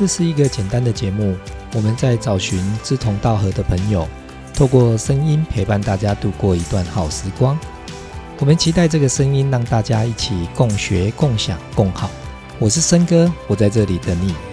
这是一个简单的节目我们在找寻志同道合的朋友透过声音陪伴大家度过一段好时光。我们期待这个声音让大家一起共学共享共好。我是森哥我在这里等你。